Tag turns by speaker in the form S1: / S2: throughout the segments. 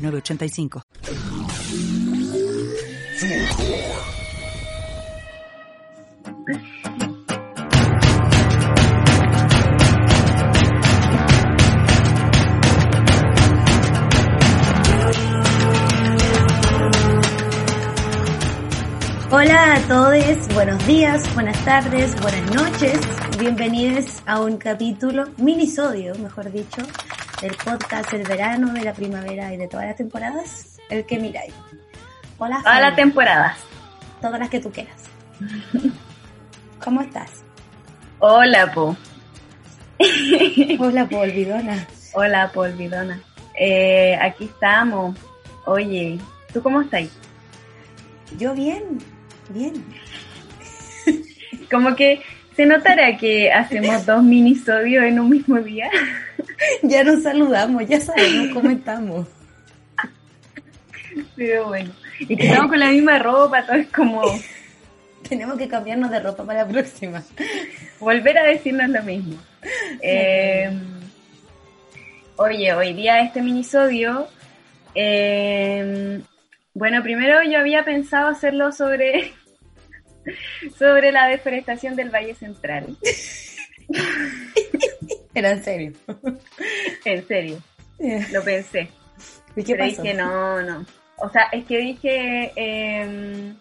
S1: 906985.
S2: Hola a todos, buenos días, buenas tardes, buenas noches. Bienvenidos a un capítulo, minisodio, mejor dicho, del podcast del verano, de la primavera y de todas las temporadas, el que miráis. Hola.
S3: Todas las temporadas.
S2: Todas las que tú quieras. ¿Cómo estás?
S3: Hola, Po.
S2: Hola, Polvidona.
S3: Hola, Po, olvidona. Eh, aquí estamos. Oye, ¿tú cómo estás?
S2: Yo bien, bien.
S3: Como que se notará que hacemos dos minisodios en un mismo día.
S2: Ya nos saludamos, ya sabemos cómo estamos.
S3: Pero bueno. Y que estamos con la misma ropa, todo es como
S2: Tenemos que cambiarnos de ropa para la próxima.
S3: volver a decirnos lo mismo. Eh, oye, hoy día este minisodio. eh, bueno, primero yo había pensado hacerlo sobre, sobre la deforestación del Valle Central.
S2: Era en serio.
S3: En serio, lo pensé.
S2: ¿Y qué
S3: pero
S2: pasó?
S3: dije, no, no. O sea, es que dije, eh,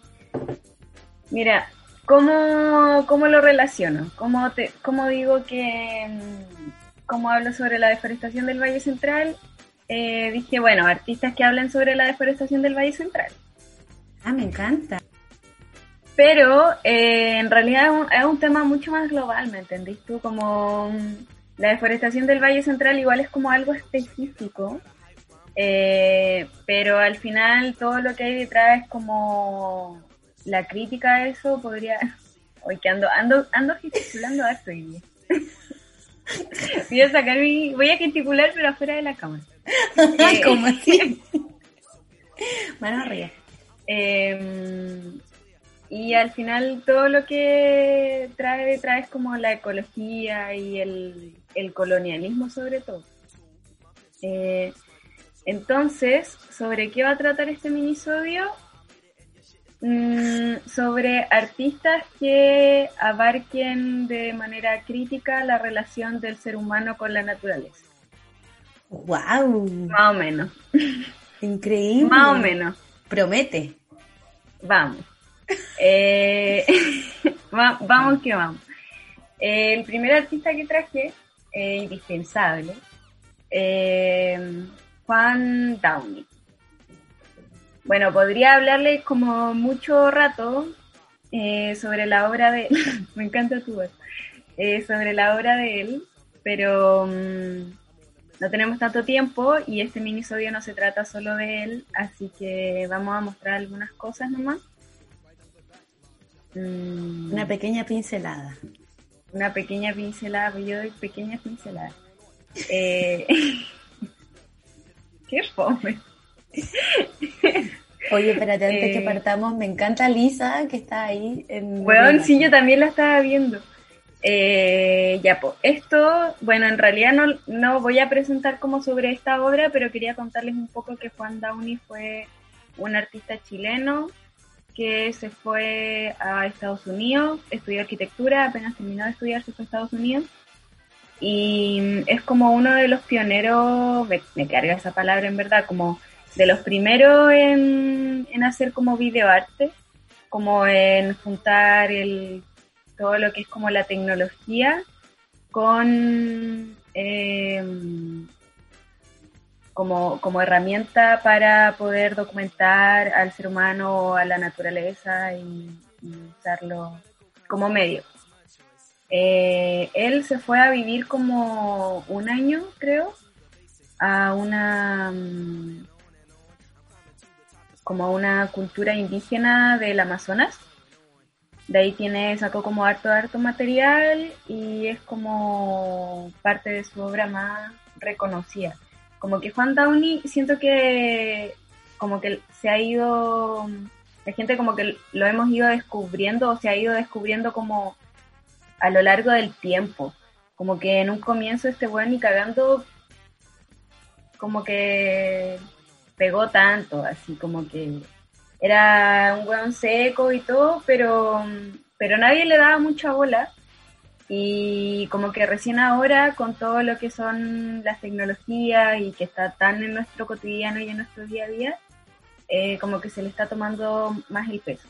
S3: mira, ¿cómo, ¿cómo lo relaciono? ¿Cómo, te, ¿Cómo digo que, mm, cómo hablo sobre la deforestación del Valle Central? Eh, dije, bueno, artistas que hablan sobre la deforestación del Valle Central.
S2: Ah, me encanta.
S3: Pero eh, en realidad es un, es un tema mucho más global, ¿me entendís tú? Como mm, la deforestación del Valle Central igual es como algo específico, eh, pero al final todo lo que hay detrás es como la crítica a eso podría... Hoy que ando, ando, ando gesticulando harto día. Voy a sacar mi... Voy a gesticular pero afuera de la cámara. Eh,
S2: ¿Cómo así? Mano arriba.
S3: Eh, y al final todo lo que trae detrás es como la ecología y el, el colonialismo sobre todo. Eh, entonces, ¿sobre qué va a tratar este minisodio? Mm, sobre artistas que abarquen de manera crítica la relación del ser humano con la naturaleza.
S2: ¡Wow!
S3: Más o menos.
S2: Increíble.
S3: Más o menos.
S2: Promete.
S3: Vamos. Eh, va- vamos que vamos. Eh, el primer artista que traje, eh, indispensable, eh, Juan Downey. Bueno, podría hablarle como mucho rato sobre la obra de... Me encanta tu voz. Sobre la obra de él, pero mm, no tenemos tanto tiempo y este minisodio no se trata solo de él, así que vamos a mostrar algunas cosas nomás. Mm,
S2: Una pequeña pincelada.
S3: una pequeña pincelada, pues yo doy pequeñas pinceladas. Eh, qué fome.
S2: Oye, espérate, antes
S3: Eh.
S2: que partamos, me encanta Lisa, que está ahí en...
S3: Weón, sí, yo también la estaba viendo. Eh, ya, pues, esto, bueno, en realidad no, no voy a presentar como sobre esta obra, pero quería contarles un poco que Juan Downey fue un artista chileno que se fue a Estados Unidos, estudió arquitectura, apenas terminó de estudiar se fue a Estados Unidos. Y es como uno de los pioneros, me, me carga esa palabra en verdad, como de los primeros en, en hacer como videoarte, como en juntar el, todo lo que es como la tecnología con eh, como, como herramienta para poder documentar al ser humano a la naturaleza y, usarlo como medio. Eh, él se fue a vivir como un año, creo, a una mm, como una cultura indígena del Amazonas. De ahí tiene, sacó como harto, harto material y es como parte de su obra más reconocida. Como que Juan Downey, siento que como que se ha ido, la gente como que lo hemos ido descubriendo o se ha ido descubriendo como a lo largo del tiempo. Como que en un comienzo este weón y cagando como que pegó tanto, así como que era un weón seco y todo, pero, pero nadie le daba mucha bola. Y como que recién ahora, con todo lo que son las tecnologías y que está tan en nuestro cotidiano y en nuestro día a día, eh, como que se le está tomando más el peso.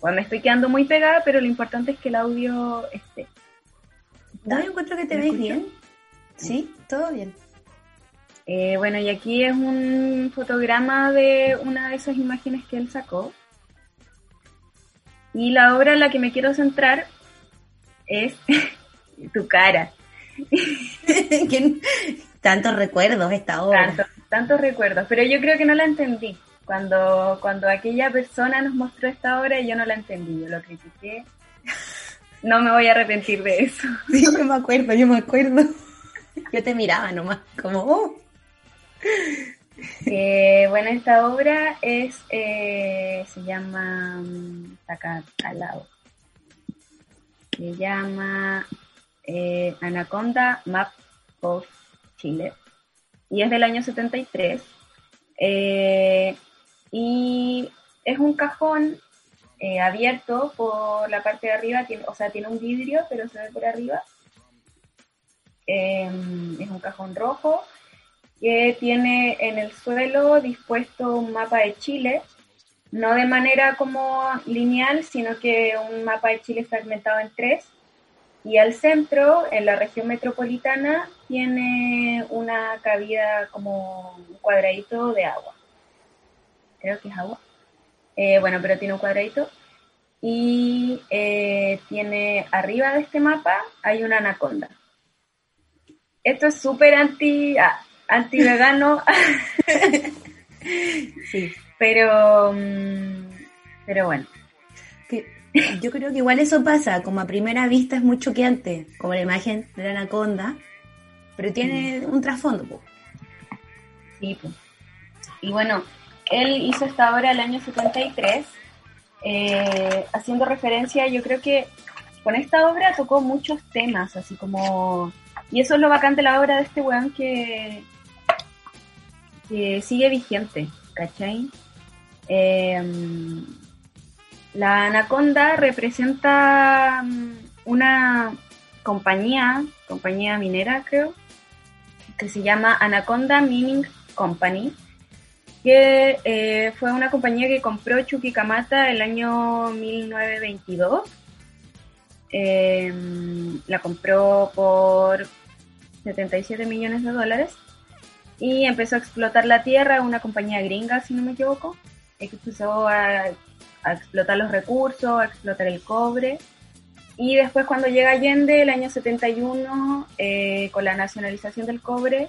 S3: Bueno, me estoy quedando muy pegada, pero lo importante es que el audio esté.
S2: ¿No encuentro que te ves bien? Sí, todo bien.
S3: Eh, bueno, y aquí es un fotograma de una de esas imágenes que él sacó. Y la obra en la que me quiero centrar es tu cara.
S2: tantos recuerdos esta obra.
S3: tantos recuerdos, pero yo creo que no la entendí. Cuando, cuando aquella persona nos mostró esta obra, yo no la entendí, yo lo critiqué. No me voy a arrepentir de eso.
S2: Sí, yo me acuerdo, yo me acuerdo. Yo te miraba nomás, como, oh.
S3: Eh, bueno, esta obra es, eh, se llama, acá al lado, se llama eh, Anaconda Map of Chile. Y es del año 73 y es un cajón abierto por la parte de arriba, o sea, tiene un vidrio pero se ve por arriba, es un cajón rojo que tiene en el suelo dispuesto un mapa de Chile, no de manera como lineal, sino que un mapa de Chile fragmentado en tres. Y al centro, en la región metropolitana, tiene una cabida como un cuadradito de agua. Creo que es agua. Eh, bueno, pero tiene un cuadradito. Y eh, tiene arriba de este mapa hay una anaconda. Esto es súper anti... Ah, anti-vegano. sí, pero, mm, pero bueno.
S2: yo creo que igual eso pasa, como a primera vista es muy choqueante, como la imagen de la anaconda, pero tiene un trasfondo.
S3: Sí, Y bueno, él hizo esta obra el año 73, eh, haciendo referencia, yo creo que con esta obra tocó muchos temas, así como... Y eso es lo bacán de la obra de este weón que, que sigue vigente, ¿cachai? Em, la Anaconda representa mm, una compañía, compañía minera creo, que se llama Anaconda Mining Company, que eh, fue una compañía que compró Chuquicamata el año 1922. Em, la compró por 77 millones de dólares y empezó a explotar la tierra, una compañía gringa, si no me equivoco, empezó a, explotar los recursos, a explotar el cobre. Y después cuando llega Allende, el año 71, eh, con la nacionalización del cobre,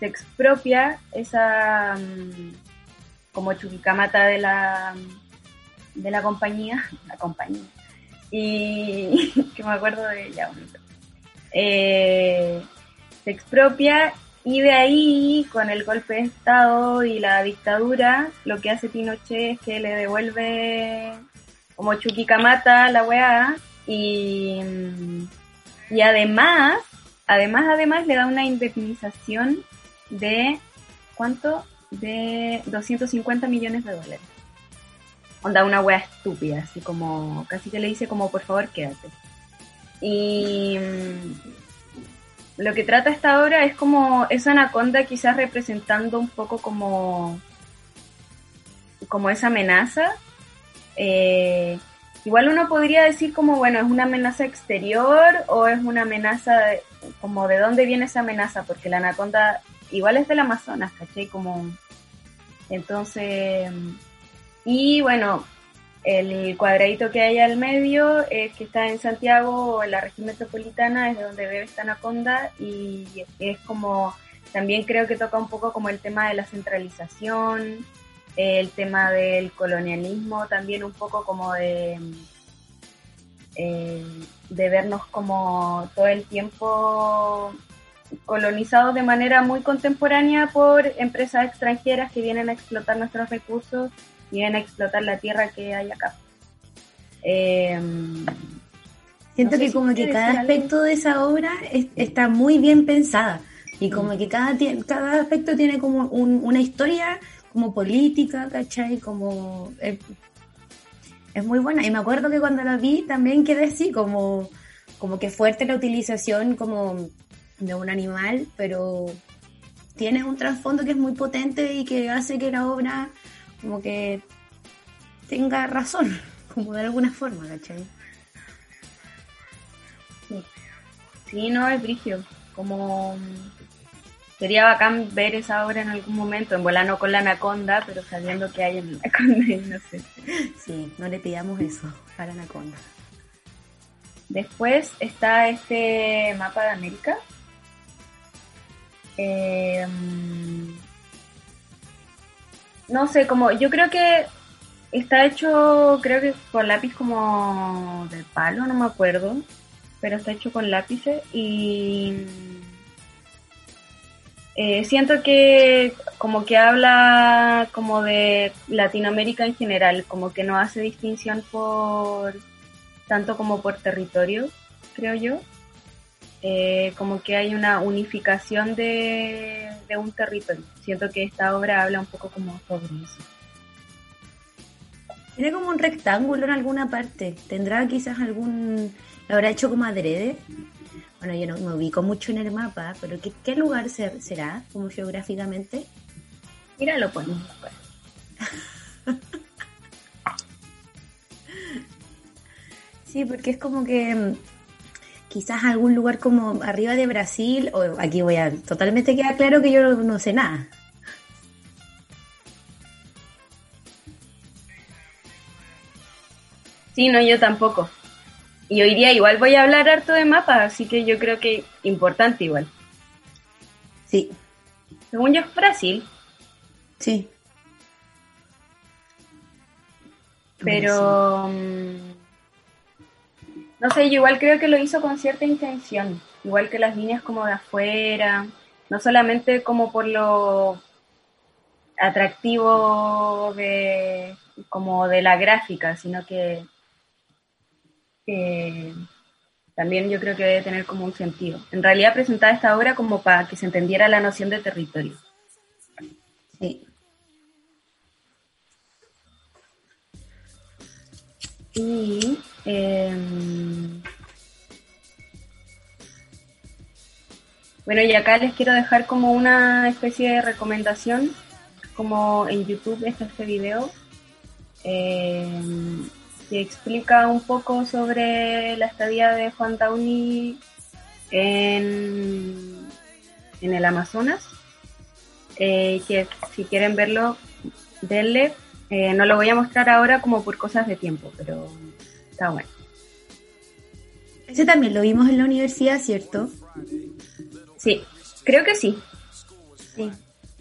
S3: se expropia esa mm, como chuquicamata de la, de la compañía, la compañía, y que me acuerdo de ella, eh, se expropia y de ahí, con el golpe de Estado y la dictadura, lo que hace Pinochet es que le devuelve como Chuquicamata la weá y, y además, además, además le da una indemnización de, ¿cuánto? De 250 millones de dólares. Onda una weá estúpida, así como, casi que le dice como, por favor, quédate. Y lo que trata esta obra es como esa anaconda quizás representando un poco como, como esa amenaza. Eh, igual uno podría decir como, bueno, es una amenaza exterior o es una amenaza, como de dónde viene esa amenaza, porque la anaconda igual es del Amazonas, ¿cachai? Como, entonces, y bueno, el cuadradito que hay al medio, es que está en Santiago, en la región metropolitana, es de donde debe esta anaconda y es como, también creo que toca un poco como el tema de la centralización el tema del colonialismo también un poco como de, eh, de vernos como todo el tiempo colonizados de manera muy contemporánea por empresas extranjeras que vienen a explotar nuestros recursos y vienen a explotar la tierra que hay acá.
S2: Eh, Siento que como que cada aspecto de esa obra está muy bien pensada y como mm. que cada, cada aspecto tiene como una historia como política, ¿cachai? Como... Eh, es muy buena. Y me acuerdo que cuando la vi también quedé así, como, como que fuerte la utilización como de un animal, pero tiene un trasfondo que es muy potente y que hace que la obra como que tenga razón, como de alguna forma, ¿cachai?
S3: Sí, no, es brigio. Como sería bacán ver esa obra en algún momento, en volano con la anaconda, pero sabiendo que hay en la anaconda no sé.
S2: Sí, no le pidamos eso a la anaconda.
S3: Después está este mapa de América. Em, no sé, como yo creo que está hecho, creo que con lápiz como de palo, no me acuerdo pero está hecho con lápices y eh, siento que como que habla como de Latinoamérica en general, como que no hace distinción por tanto como por territorio, creo yo. Eh, como que hay una unificación de, de un territorio. Siento que esta obra habla un poco como sobre eso.
S2: Tiene como un rectángulo en alguna parte. ¿Tendrá quizás algún ¿Lo habrá hecho como adrede? Bueno, yo no me ubico mucho en el mapa, pero ¿qué, lugar será como geográficamente?
S3: Mira, lo podemos
S2: sí, porque es como que quizás algún lugar como arriba de Brasil, o aquí voy a totalmente queda claro que yo no sé nada.
S3: Sí, no, yo tampoco. Y hoy día igual voy a hablar harto de mapas, así que yo creo que importante igual.
S2: Sí.
S3: Según yo es Brasil.
S2: Sí.
S3: Pero... Mm, no sé, yo igual creo que lo hizo con cierta intención. Igual que las líneas como de afuera. No solamente como por lo atractivo de como de la gráfica, sino que también yo creo que debe tener como un sentido. En realidad presentaba esta obra como para que se entendiera la noción de territorio.
S2: Sí.
S3: Y em, bueno, y acá les quiero dejar como una especie de recomendación, como en YouTube está este video. Eh, que explica un poco sobre la estadía de Juan Downey en, en el Amazonas. Eh, que si quieren verlo, denle. Eh, no lo voy a mostrar ahora como por cosas de tiempo, pero está bueno.
S2: Ese también lo vimos en la universidad, ¿cierto?
S3: Sí, creo que sí.
S2: Sí,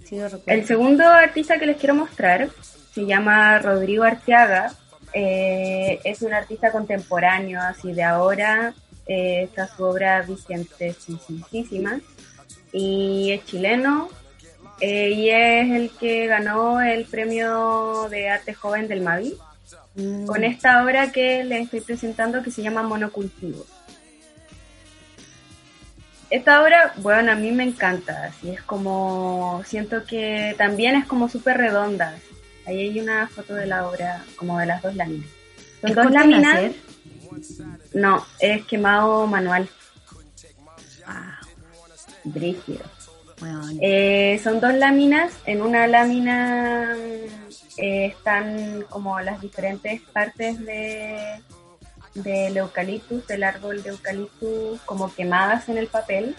S2: sí
S3: El segundo artista que les quiero mostrar se llama Rodrigo Arteaga eh, es un artista contemporáneo, así de ahora. Eh, está su obra vigentesísima. Y es chileno. Eh, y es el que ganó el premio de arte joven del Mavi. Mm. Con esta obra que les estoy presentando que se llama Monocultivo. Esta obra, bueno, a mí me encanta, así es como, siento que también es como súper redonda, Ahí hay una foto de la obra, como de las dos láminas. Son dos láminas. No, es quemado manual.
S2: Ah,
S3: brígido. Eh, son dos láminas. En una lámina eh, están como las diferentes partes de del eucaliptus, del árbol de eucaliptus, como quemadas en el papel.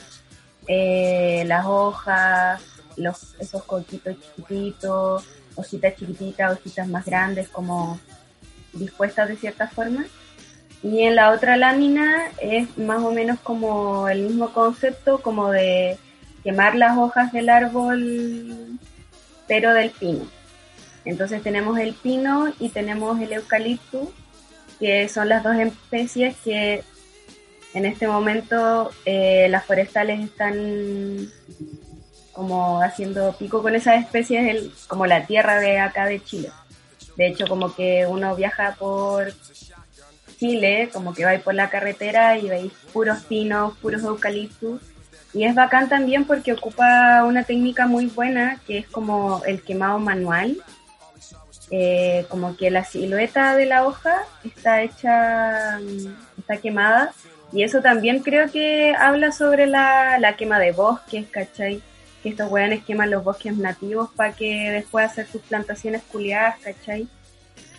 S3: Eh, las hojas, los, esos coquitos chiquititos, hojitas chiquititas, hojitas más grandes, como dispuestas de cierta forma. Y en la otra lámina es más o menos como el mismo concepto, como de quemar las hojas del árbol, pero del pino. Entonces tenemos el pino y tenemos el eucalipto, que son las dos especies que en este momento eh, las forestales están como haciendo pico con esas especies, como la tierra de acá de Chile. De hecho, como que uno viaja por Chile, como que vais por la carretera y veis puros pinos, puros eucaliptos. Y es bacán también porque ocupa una técnica muy buena que es como el quemado manual. Eh, como que la silueta de la hoja está hecha, mm, está quemada. Y eso también creo que habla sobre la, la quema de bosques, ¿cachai? Que estos weones queman los bosques nativos para que después hacer sus plantaciones culiadas, ¿cachai?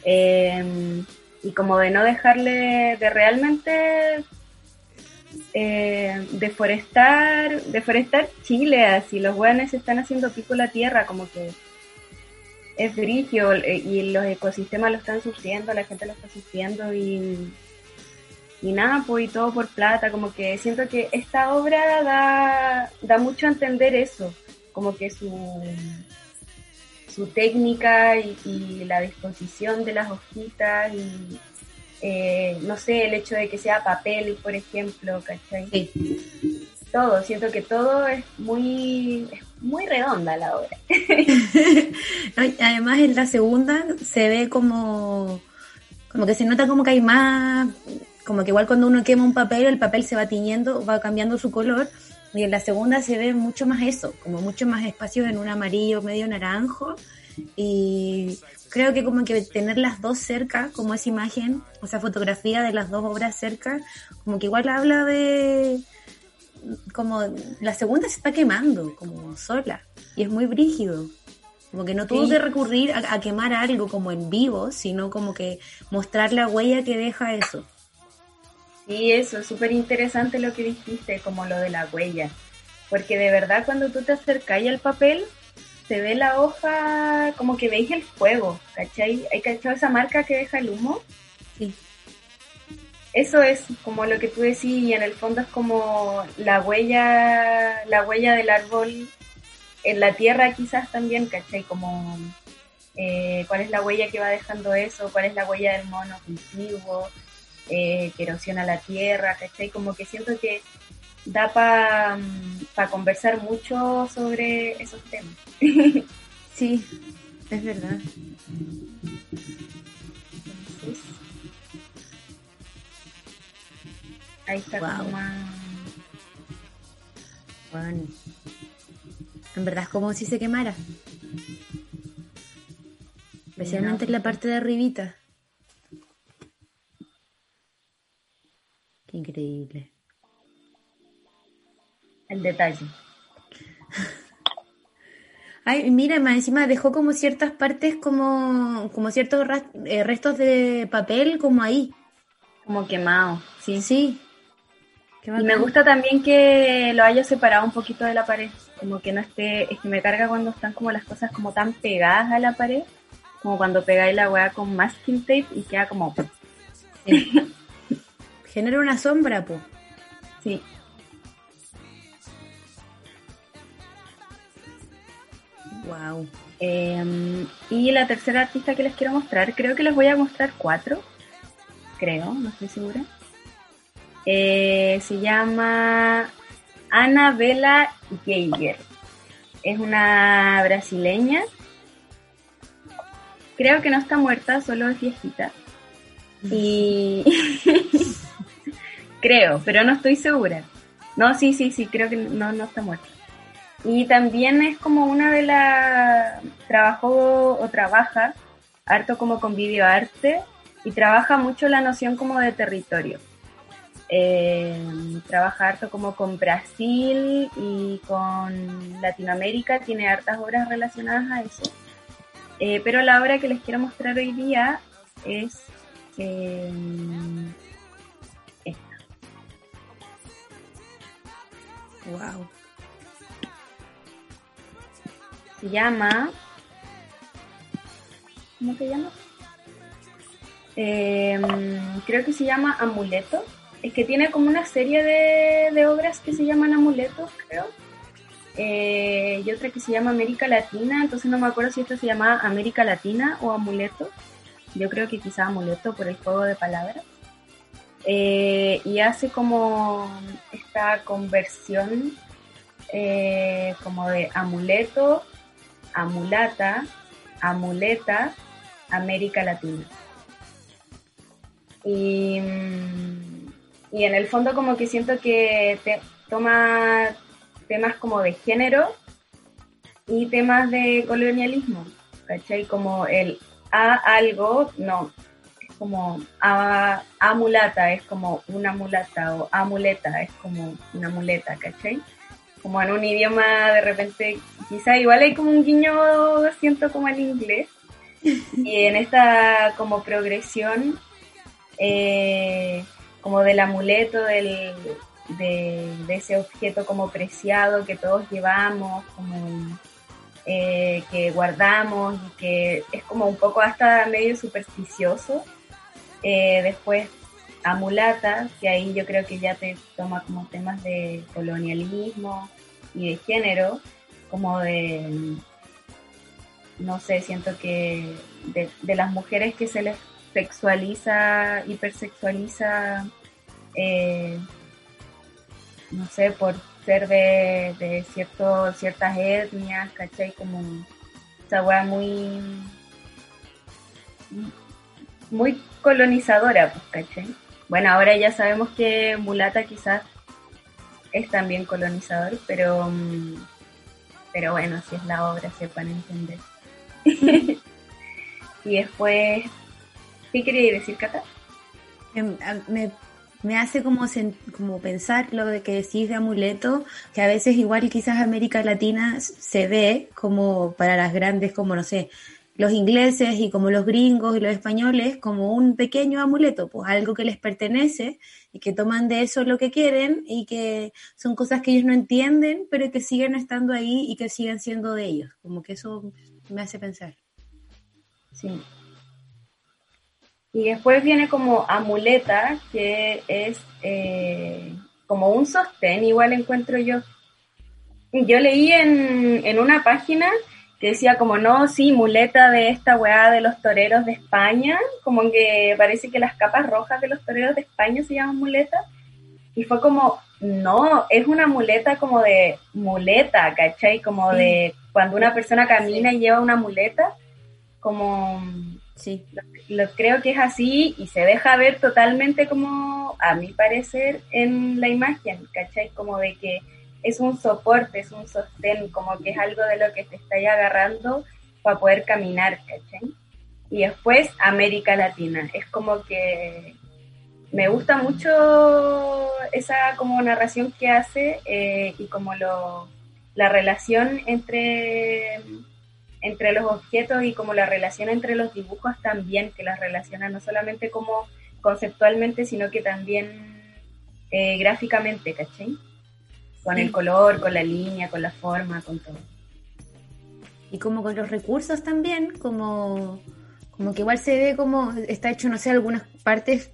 S3: Eh, y como de no dejarle de realmente eh, deforestar, deforestar Chile, así los hueones están haciendo pico la tierra, como que es brigio eh, y los ecosistemas lo están sufriendo, la gente lo está sufriendo y, y nada, pues y todo por plata, como que siento que esta obra da, da mucho a entender eso, como que su su técnica y, la disposición de las hojitas y eh, no sé, el hecho de que sea papel, por ejemplo, ¿cachai? Sí. Todo, siento que todo es muy, muy redonda la obra.
S2: Además en la segunda se ve como, como que se nota como que hay más, como que igual cuando uno quema un papel, el papel se va tiñendo, va cambiando su color y en la segunda se ve mucho más eso, como mucho más espacios en un amarillo medio naranjo. Y creo que como que tener las dos cerca, como esa imagen, o sea, fotografía de las dos obras cerca, como que igual habla de como la segunda se está quemando, como sola, y es muy brígido. Como que no tuvo que recurrir a, a, quemar algo como en vivo, sino como que mostrar la huella que deja eso.
S3: Sí, eso, es súper interesante lo que dijiste, como lo de la huella. Porque de verdad cuando tú te acercas al papel, se ve la hoja, como que veis el fuego, ¿cachai? ¿Hay cachado esa marca que deja el humo?
S2: Sí.
S3: Eso es como lo que tú decís y en el fondo es como la huella, la huella del árbol en la tierra quizás también, ¿cachai? Como eh, cuál es la huella que va dejando eso, cuál es la huella del mono cultivo, eh, que erosiona la tierra, ¿cachai? Como que siento que da para pa conversar mucho sobre esos temas.
S2: sí, es verdad.
S3: Ahí está como más...
S2: Bueno. En verdad es como si se quemara. Especialmente en la parte de arribita. Qué increíble.
S3: El detalle.
S2: Ay, mira, más encima dejó como ciertas partes, como, como ciertos eh, restos de papel, como ahí.
S3: Como quemado, sí.
S2: Sí.
S3: Y me gusta también que lo haya separado un poquito de la pared. Como que no esté, es que me carga cuando están como las cosas como tan pegadas a la pared. Como cuando pegáis la weá con masking tape y queda como...
S2: Genera una sombra, po.
S3: Sí.
S2: Wow.
S3: Em, y la tercera artista que les quiero mostrar, creo que les voy a mostrar cuatro. Creo, no estoy segura. Eh, se llama Anabela Geiger. Es una brasileña. Creo que no está muerta, solo es viejita. Y creo, pero no estoy segura. No, sí, sí, sí, creo que no, no está muerta. Y también es como una de las, trabajó o trabaja harto como con videoarte y trabaja mucho la noción como de territorio. Eh, trabaja harto como con Brasil y con Latinoamérica, tiene hartas obras relacionadas a eso. Eh, pero la obra que les quiero mostrar hoy día es eh, esta.
S2: Wow.
S3: Se llama. ¿Cómo se llama? Em, creo que se llama Amuleto. Es que tiene como una serie de, obras que se llaman amuletos, creo. eh, y otra que se llama América Latina, entonces no me acuerdo si esta se llama América Latina o Amuleto. Yo creo que quizá Amuleto por el juego de palabras. Eh, y hace como esta conversión eh, como de amuleto, amulata, amuleta, América Latina. Y, y en el fondo como que siento que te, toma temas como de género y temas de colonialismo, ¿cachai? Como el a algo, no, como a, mulata es como una mulata o amuleta es como una muleta, ¿cachai? Como en un idioma de repente, quizá igual hay como un guiño, siento como el inglés. Y en esta como progresión, eh, como del amuleto, del, de, ese objeto como preciado que todos llevamos, como eh, que guardamos y que es como un poco hasta medio supersticioso. Eh, después Amulata, que ahí yo creo que ya te toma como temas de colonialismo y de género, como de, no sé, siento que de, las mujeres que se les sexualiza, hipersexualiza, eh, no sé, por ser de, de cierto, ciertas etnias, ¿cachai? Como esa weá muy muy colonizadora, pues, ¿cachai? Bueno, ahora ya sabemos que mulata quizás es también colonizador, pero, pero bueno, si es la obra se pueden entender. y después, ¿qué quería decir, Cata?
S2: Em, me, me hace como, como pensar lo de que decís de amuleto, que a veces igual quizás América Latina se ve como para las grandes, como no sé, los ingleses y como los gringos y los españoles como un pequeño amuleto, pues algo que les pertenece y que toman de eso lo que quieren y que son cosas que ellos no entienden, pero que siguen estando ahí y que siguen siendo de ellos. Como que eso me hace pensar.
S3: Sí. Y después viene como amuleta, que es eh, como un sostén, igual encuentro yo. Yo leí en, en una página que decía como, no, sí, muleta de esta weá de los toreros de España, como que parece que las capas rojas de los toreros de España se llaman muleta, y fue como, no, es una muleta como de muleta, ¿cachai? Como de cuando una persona camina y lleva una muleta, como, sí, lo, creo que es así y se deja ver totalmente como, a mi parecer, en la imagen, ¿cachai? Como de que es un soporte, es un sostén, como que es algo de lo que te estáis agarrando para poder caminar, ¿cachai? Y después América Latina, es como que me gusta mucho esa como narración que hace eh, y como lo, la relación entre, entre los objetos y como la relación entre los dibujos también, que las relaciona no solamente como conceptualmente, sino que también eh, gráficamente, ¿cachai? con el color, con la línea, con la forma, con todo.
S2: Y como con los recursos también, como, como que igual se ve como está hecho, no sé, algunas partes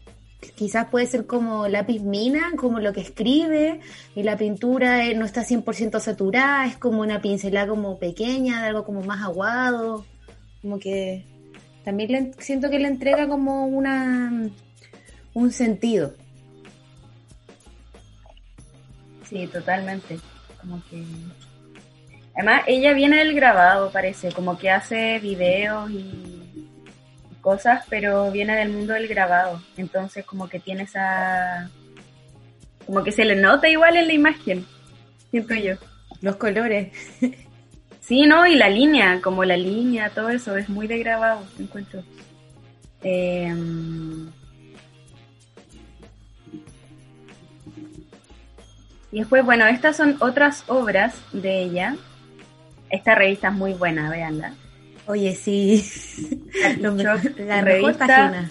S2: quizás puede ser como lápiz mina, como lo que escribe, y la pintura no está 100% saturada, es como una pincelada como pequeña, de algo como más aguado, como que también siento que le entrega como una un sentido.
S3: Sí, totalmente. Como que... Además, ella viene del grabado, parece, como que hace videos y cosas, pero viene del mundo del grabado. Entonces, como que tiene esa... Como que se le nota igual en la imagen, siento yo.
S2: Los colores.
S3: Sí, ¿no? Y la línea, como la línea, todo eso, es muy de grabado, encuentro. Eh, Y después, bueno, estas son otras obras de ella. Esta revista es muy buena, véanla.
S2: Oye, sí.
S3: la, revista.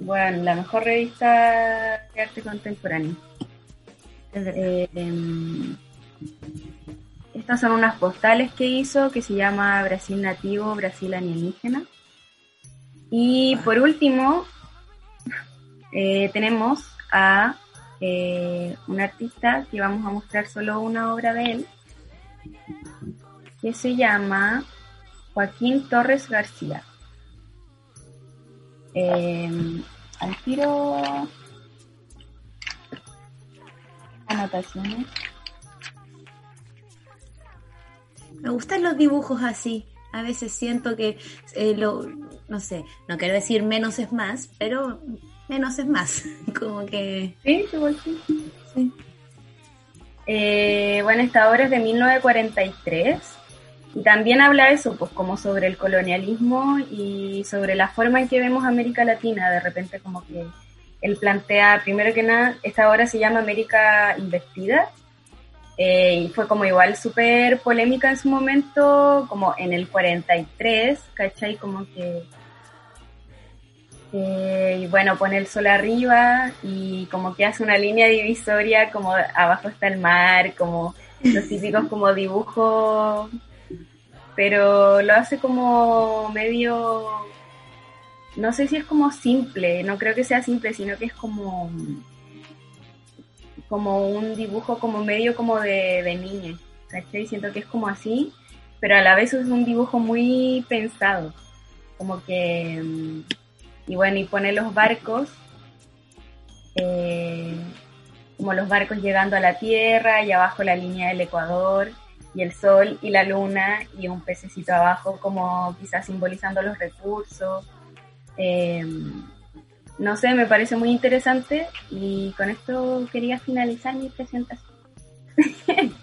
S3: Bueno, la mejor revista de arte contemporáneo. Eh, em, estas son unas postales que hizo que se llama Brasil Nativo, Brasil Alienígena. Y por último, eh, tenemos a eh, un artista que vamos a mostrar solo una obra de él, que se llama Joaquín Torres García. Eh, al tiro anotaciones.
S2: Me gustan los dibujos así. A veces siento que eh, lo, no sé, no quiero decir menos es más, pero menos es más. Como que.
S3: Sí, igual sí. sí. Eh, bueno, esta obra es de 1943 y también habla eso, pues como sobre el colonialismo y sobre la forma en que vemos América Latina. De repente como que él plantea, primero que nada, esta obra se llama América Investida eh, y fue como igual súper polémica en su momento, como en el 43, ¿cachai? Como que eh, y bueno, pone el sol arriba y como que hace una línea divisoria, como abajo está el mar, como los típicos como dibujos, pero lo hace como medio, no sé si es como simple, no creo que sea simple, sino que es como como un dibujo como medio como de, de niña, ¿cachai? Siento que es como así, pero a la vez es un dibujo muy pensado, como que y bueno, y pone los barcos, eh, como los barcos llegando a la Tierra y abajo la línea del Ecuador y el Sol y la Luna y un pececito abajo como quizás simbolizando los recursos. Eh, no sé, me parece muy interesante y con esto quería finalizar mi presentación.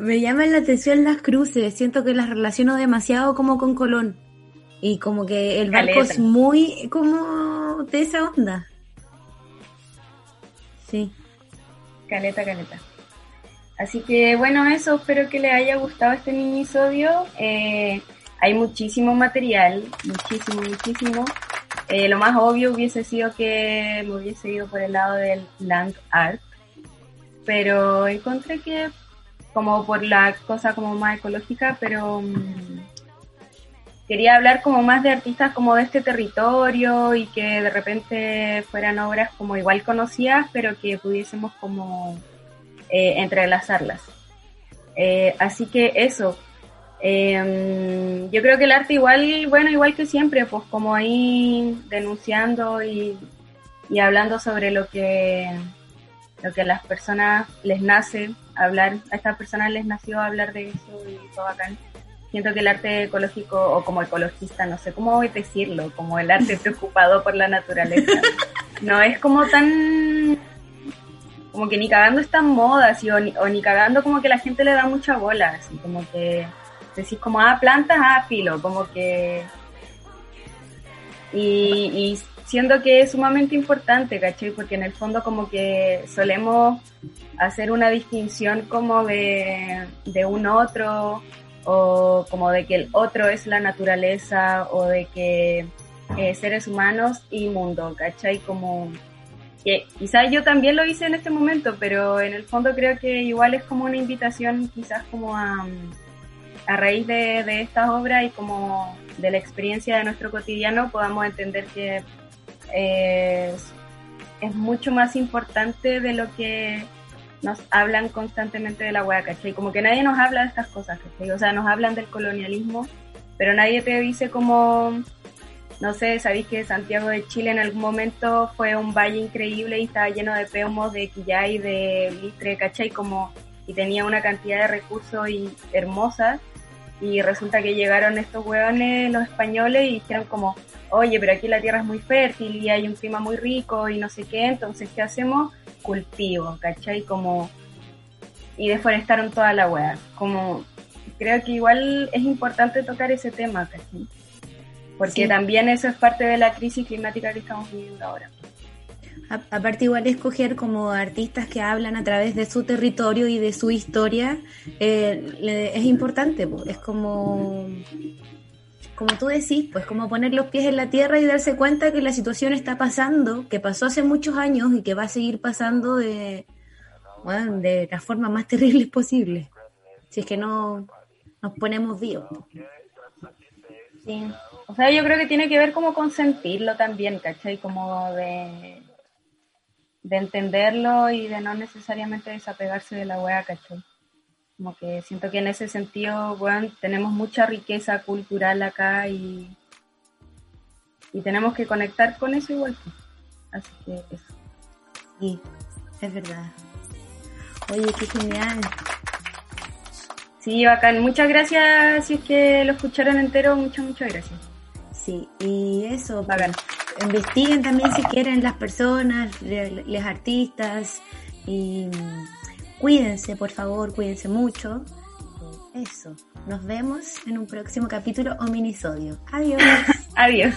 S2: me llaman la atención las cruces, siento que las relaciono demasiado como con Colón. Y como que el barco es muy como de esa onda. Sí.
S3: Caleta, caleta. Así que bueno, eso, espero que les haya gustado este minisodio. Eh, hay muchísimo material, muchísimo, muchísimo. Eh, lo más obvio hubiese sido que me hubiese ido por el lado del land art, pero encontré que como por la cosa como más ecológica, pero mm, quería hablar como más de artistas como de este territorio y que de repente fueran obras como igual conocidas, pero que pudiésemos como eh, entrelazarlas. Eh, así que eso. Em, yo creo que el arte igual, bueno, igual que siempre, pues como ahí denunciando y, y hablando sobre lo que lo que a las personas les nace hablar, a estas personas les nació hablar de eso y todo bacán siento que el arte ecológico o como ecologista, no sé cómo decirlo, como el arte preocupado por la naturaleza, no es como tan como que ni cagando está en moda, o, ni, cagando como que la gente le da mucha bola, así como que decís como, ah, plantas, ah, filo, como que... Y, y siento que es sumamente importante, ¿cachai? Porque en el fondo como que solemos hacer una distinción como de, de un otro, o como de que el otro es la naturaleza o de que eh, seres humanos y mundo, ¿cachai? Como que quizás yo también lo hice en este momento, pero en el fondo creo que igual es como una invitación quizás como a, a raíz de, de estas obras y como de la experiencia de nuestro cotidiano podamos entender que eh, es mucho más importante de lo que nos hablan constantemente de la hueá, ¿cachai? Como que nadie nos habla de estas cosas, ¿cachai? O sea, nos hablan del colonialismo, pero nadie te dice como, no sé, sabéis que Santiago de Chile en algún momento fue un valle increíble y estaba lleno de peumos, de quillay, de listre, ¿cachai? Como, y tenía una cantidad de recursos y hermosas, y resulta que llegaron estos hueones, los españoles, y dijeron como, oye, pero aquí la tierra es muy fértil y hay un clima muy rico y no sé qué, entonces, ¿qué hacemos? cultivo, ¿cachai? Como, y deforestaron toda la wea. Como, creo que igual es importante tocar ese tema, ¿cachai? Porque también eso es parte de la crisis climática que estamos viviendo ahora.
S2: Aparte igual escoger como artistas que hablan a través de su territorio y de su historia eh, es importante, es como como tú decís, pues como poner los pies en la tierra y darse cuenta que la situación está pasando, que pasó hace muchos años y que va a seguir pasando de, bueno, de la forma más terrible posible, si es que no nos ponemos vivos.
S3: Sí, o sea, yo creo que tiene que ver como con sentirlo también, ¿cachai? Como de, de entenderlo y de no necesariamente desapegarse de la wea, ¿cachai? Como que siento que en ese sentido, bueno, tenemos mucha riqueza cultural acá y, y tenemos que conectar con eso igual. pues. Así que eso.
S2: Sí, es verdad. Oye, qué genial.
S3: Sí, bacán. Muchas gracias si es que lo escucharon entero. Muchas, muchas gracias.
S2: Sí, y eso,
S3: Bacán.
S2: investiguen también si quieren las personas, los artistas y mm, cuídense, por favor, cuídense mucho. Eso, nos vemos en un próximo capítulo o minisodio. Adiós.
S3: Adiós.